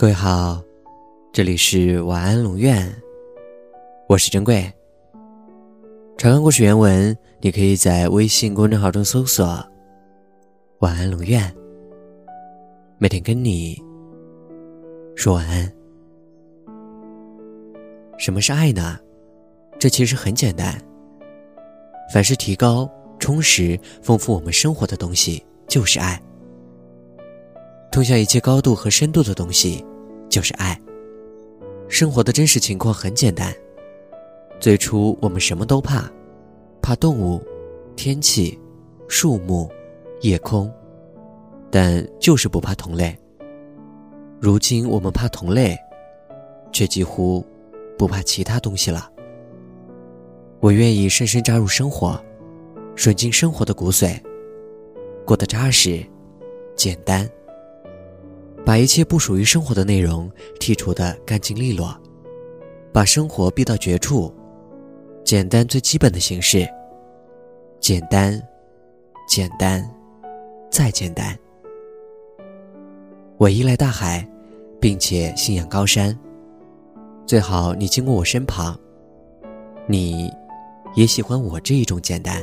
各位好，这里是晚安龙院，我是珍贵。长安故事原文，你可以在微信公众号中搜索“晚安龙院”，每天跟你说晚安。什么是爱呢？这其实很简单，凡是提高、充实、丰富我们生活的东西，就是爱。通向一切高度和深度的东西。就是爱。生活的真实情况很简单，最初我们什么都怕，怕动物、天气、树木、夜空，但就是不怕同类。如今我们怕同类，却几乎不怕其他东西了。我愿意深深扎入生活，吮进生活的骨髓，过得扎实、简单。把一切不属于生活的内容剔除的干净利落，把生活逼到绝处，简单最基本的形式，简单，简单，再简单。我依赖大海，并且信仰高山。最好你经过我身旁，你，也喜欢我这一种简单。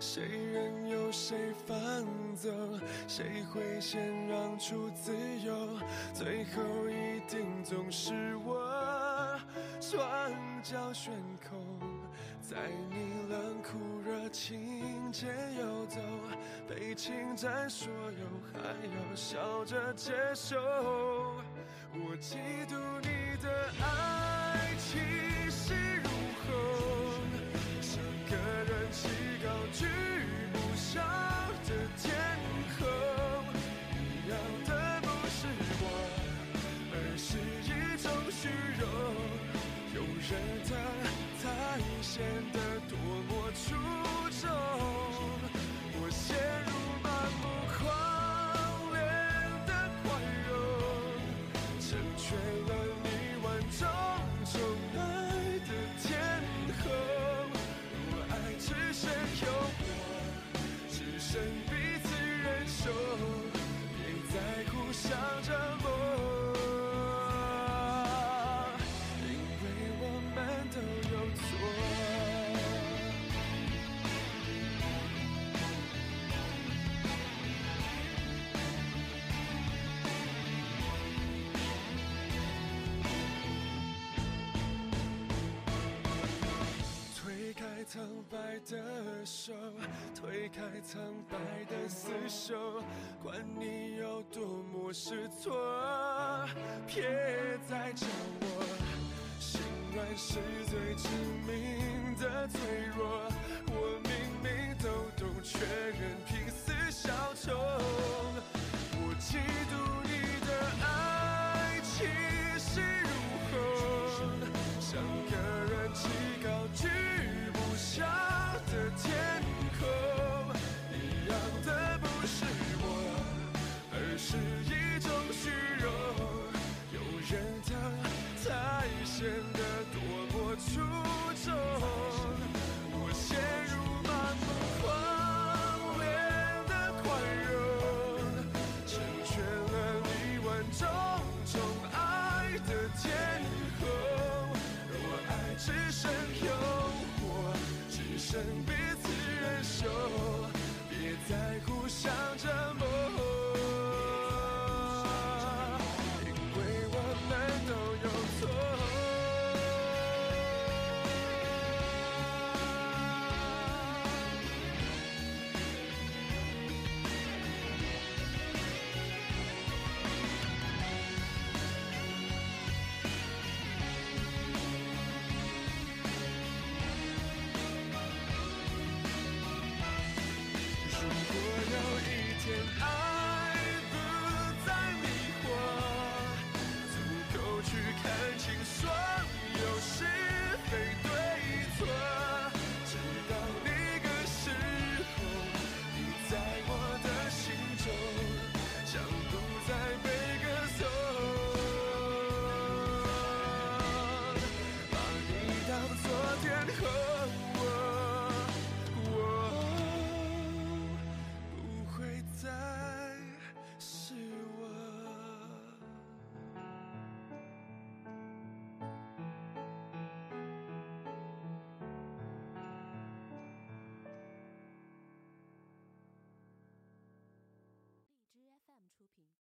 谁任由谁放走，谁会先让出自由？最后一定总是我，双脚悬空，在你冷酷热情间游走，被侵占所有，还要笑着接受。我嫉妒你的爱气势如虹，像个人气显得多么出众。的手，推开苍白的厮守，管你有多么失措，别再叫我。心软是最致命的脆弱，我明明都懂，却仍拼死效忠。我嫉彼此忍受，别再互相折磨。